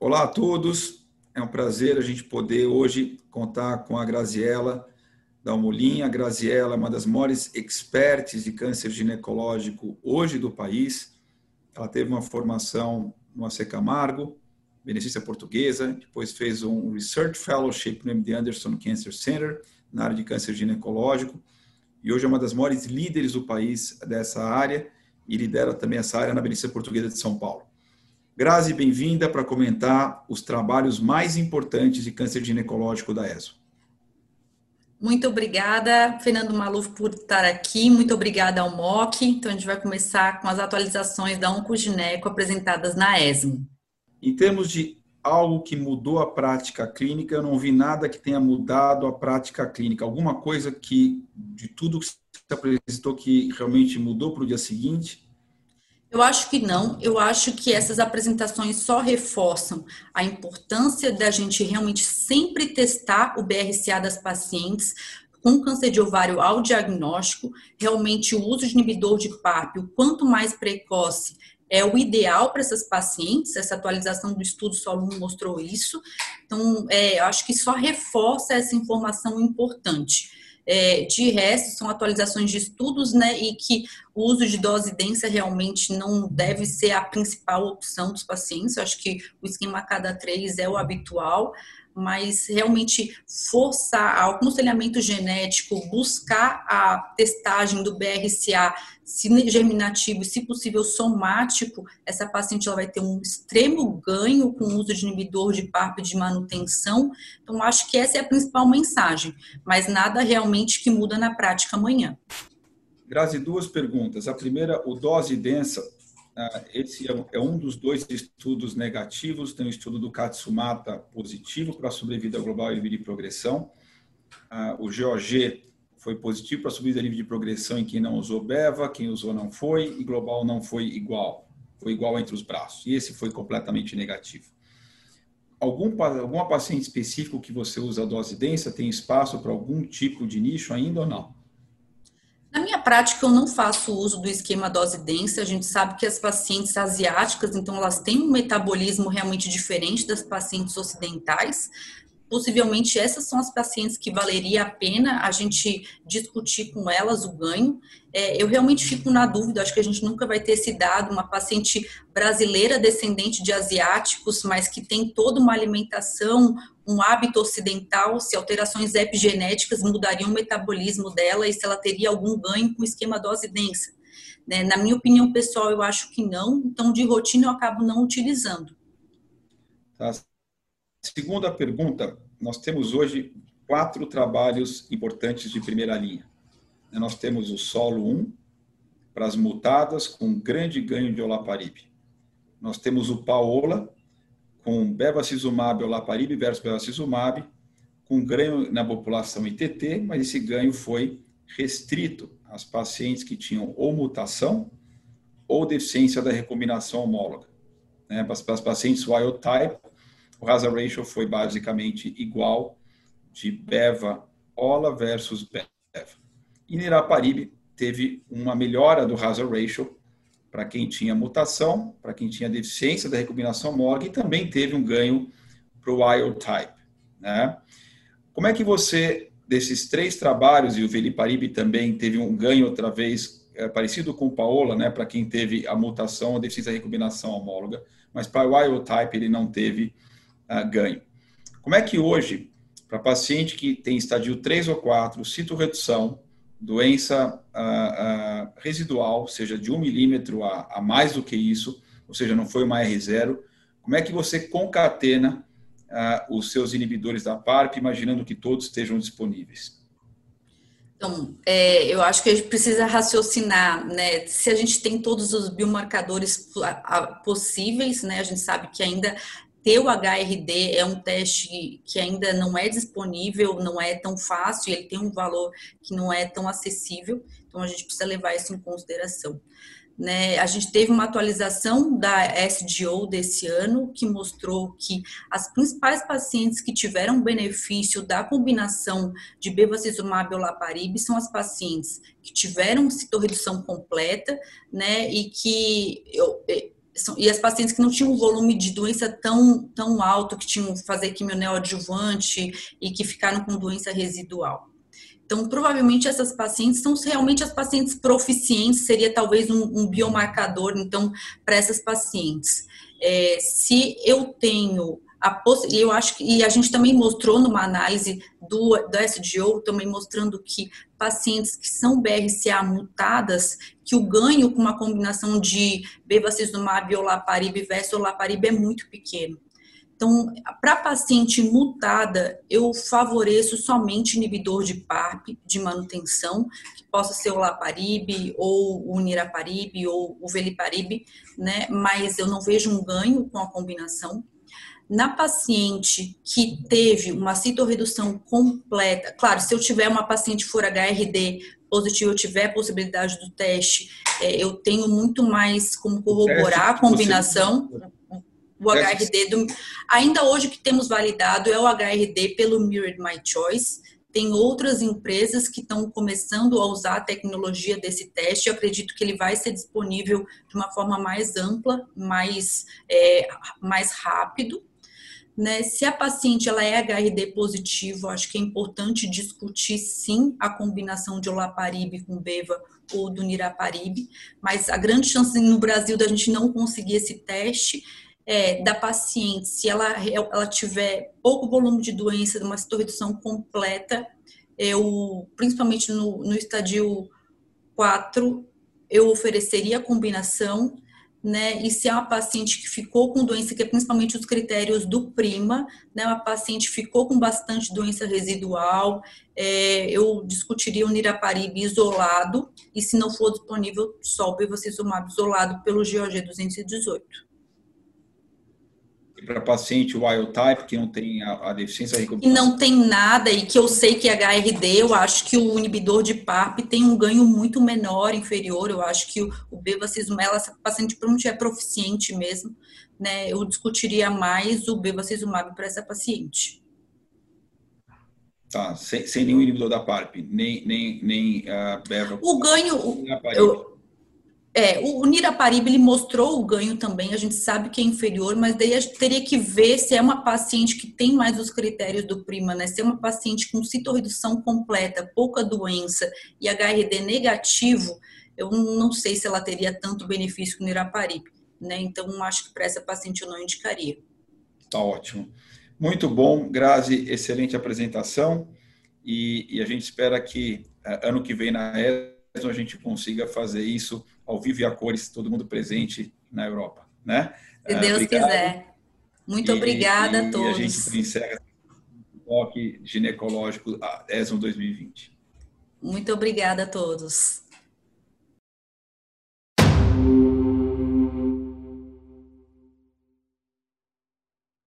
Olá a todos, é um prazer a gente poder hoje contar com a Graziela Dalmolin. A Graziela é uma das maiores experts de câncer ginecológico hoje do país. Ela teve uma formação no AC Camargo, beneficência portuguesa, depois fez um Research Fellowship no MD Anderson Cancer Center, na área de câncer ginecológico, e hoje é uma das maiores líderes do país dessa área e lidera também essa área na beneficência portuguesa de São Paulo. Grazi, bem-vinda para comentar os trabalhos mais importantes de câncer ginecológico da ESO. Muito obrigada, Fernando Maluf, por estar aqui. Muito obrigada ao MOC. Então, a gente vai começar com as atualizações da Oncogineco apresentadas na ESMO. Em termos de algo que mudou a prática clínica, eu não vi nada que tenha mudado a prática clínica. Alguma coisa que, de tudo que se apresentou, que realmente mudou para o dia seguinte? Eu acho que não. Eu acho que essas apresentações só reforçam a importância da gente realmente sempre testar o BRCA das pacientes com câncer de ovário ao diagnóstico. Realmente, o uso de inibidor de PARP, o quanto mais precoce, é o ideal para essas pacientes. Essa atualização do estudo solo 1 mostrou isso. Então, é, eu acho que só reforça essa informação importante. É, de resto, são atualizações de estudos, né, e que o uso de dose densa realmente não deve ser a principal opção dos pacientes. Eu acho que o esquema cada três é o habitual, mas realmente forçar ao aconselhamento genético, buscar a testagem do BRCA, se germinativo e, se possível, somático, essa paciente ela vai ter um extremo ganho com o uso de inibidor de PARP de manutenção. Então, acho que essa é a principal mensagem, mas nada realmente que muda na prática amanhã. Grazi, duas perguntas. A primeira, o dose densa ah, esse é, é um dos dois estudos negativos. Tem o estudo do Katsumata positivo para sobrevida global e de progressão. Ah, o GOG foi positivo para sobrevida livre de progressão em quem não usou BEVA, quem usou não foi, e global não foi igual. Foi igual entre os braços. E esse foi completamente negativo. Algum, alguma paciente específico que você usa a dose densa tem espaço para algum tipo de nicho ainda ou não? Prática, eu não faço uso do esquema dose densa. A gente sabe que as pacientes asiáticas, então, elas têm um metabolismo realmente diferente das pacientes ocidentais. Possivelmente, essas são as pacientes que valeria a pena a gente discutir com elas o ganho. É, eu realmente fico na dúvida, acho que a gente nunca vai ter esse dado, uma paciente brasileira descendente de asiáticos, mas que tem toda uma alimentação, um hábito ocidental, se alterações epigenéticas mudariam o metabolismo dela e se ela teria algum ganho com esquema dose densa. Né? Na minha opinião pessoal, eu acho que não, então de rotina eu acabo não utilizando. Tá. Segunda pergunta, nós temos hoje quatro trabalhos importantes de primeira linha. Nós temos o solo 1, para as mutadas, com grande ganho de olaparib. Nós temos o Paola, com bevacizumab olaparib versus bevacizumab, com ganho na população ITT, mas esse ganho foi restrito às pacientes que tinham ou mutação ou deficiência da recombinação homóloga. Né? Para as pacientes wild type, o hazard ratio foi basicamente igual de beva-ola versus beva. E niraparib teve uma melhora do hazard ratio para quem tinha mutação, para quem tinha deficiência da recombinação homóloga e também teve um ganho para o wild type. Né? Como é que você, desses três trabalhos, e o Veliparib também teve um ganho outra vez, é, parecido com o Paola, né, para quem teve a mutação ou deficiência da recombinação homóloga, mas para o wild type ele não teve ganho. Como é que hoje, para paciente que tem estadio 3 ou 4, citoredução, doença uh, uh, residual, seja de 1 milímetro a, a, mais do que isso, ou seja, não foi uma R0, como é que você concatena uh, os seus inibidores da PARP, imaginando que todos estejam disponíveis? Então, é, eu acho que a gente precisa raciocinar, né? Se a gente tem todos os biomarcadores possíveis, né? A gente sabe que ainda ter o HRD é um teste que ainda não é disponível, não é tão fácil, ele tem um valor que não é tão acessível, então a gente precisa levar isso em consideração. Né, a gente teve uma atualização da SGO desse ano que mostrou que as principais pacientes que tiveram benefício da combinação de bevacizumab e olaparib são as pacientes que tiveram citorredução completa, né, e que eu, e as pacientes que não tinham um volume de doença tão, tão alto, que tinham que fazer quimioneoadjuvante e que ficaram com doença residual. Então, provavelmente essas pacientes são realmente as pacientes proficientes, seria talvez um, um biomarcador, então, para essas pacientes. É, se eu tenho a poss... eu acho que e a gente também mostrou numa análise do, do SDO, também mostrando que pacientes que são BRCA mutadas, que o ganho com uma combinação de bevacizumab, olaparib versus olaparib é muito pequeno. Então, para paciente mutada, eu favoreço somente inibidor de PARP, de manutenção, que possa ser o Laparib, ou o Niraparib, ou o Veliparib, né? Mas eu não vejo um ganho com a combinação. Na paciente que teve uma citorredução completa, claro, se eu tiver uma paciente for HRD positivo, eu tiver possibilidade do teste, é, eu tenho muito mais como corroborar a combinação. O HRD do, ainda hoje que temos validado é o HRD pelo Mirrored My Choice. Tem outras empresas que estão começando a usar a tecnologia desse teste. Eu acredito que ele vai ser disponível de uma forma mais ampla, mais, é, mais rápido. Né? Se a paciente ela é HRD positivo, acho que é importante discutir sim a combinação de olaparib com beva ou do niraparib, mas a grande chance no Brasil da gente não conseguir esse teste é, da paciente, se ela, ela tiver pouco volume de doença, uma citorredução completa, eu, principalmente no, no estadio 4, eu ofereceria a combinação, né? E se é uma paciente que ficou com doença, que é principalmente os critérios do PRIMA, né? Uma paciente ficou com bastante doença residual, é, eu discutiria o niraparib isolado, e se não for disponível, só o bevacizumab isolado pelo GOG 218 para paciente wild type que não tem a, a deficiência E não tem nada, e que eu sei que HRD, eu acho que o inibidor de PARP tem um ganho muito menor, inferior. Eu acho que o, o bevacizumab, essa paciente provavelmente é proficiente mesmo, né? Eu discutiria mais o bevacizumab para essa paciente. Tá, sem, sem nenhum inibidor da PARP, nem, nem, nem uh, Beva. O ganho, eu, é, o Niraparib ele mostrou o ganho também, a gente sabe que é inferior, mas daí a gente teria que ver se é uma paciente que tem mais os critérios do PRIMA, né? Se é uma paciente com citorredução completa, pouca doença e HRD negativo, eu não sei se ela teria tanto benefício com o Niraparib, né? Então, acho que para essa paciente eu não indicaria. Tá ótimo. Muito bom, Grazi, excelente apresentação e, e a gente espera que eh, ano que vem na ESO a gente consiga fazer isso ao vivo e a cores, todo mundo presente na Europa, né? Se Deus Obrigado. quiser. Muito e, obrigada e, a todos. E a gente encerra o toque ginecológico ESMO 2020. Muito obrigada a todos.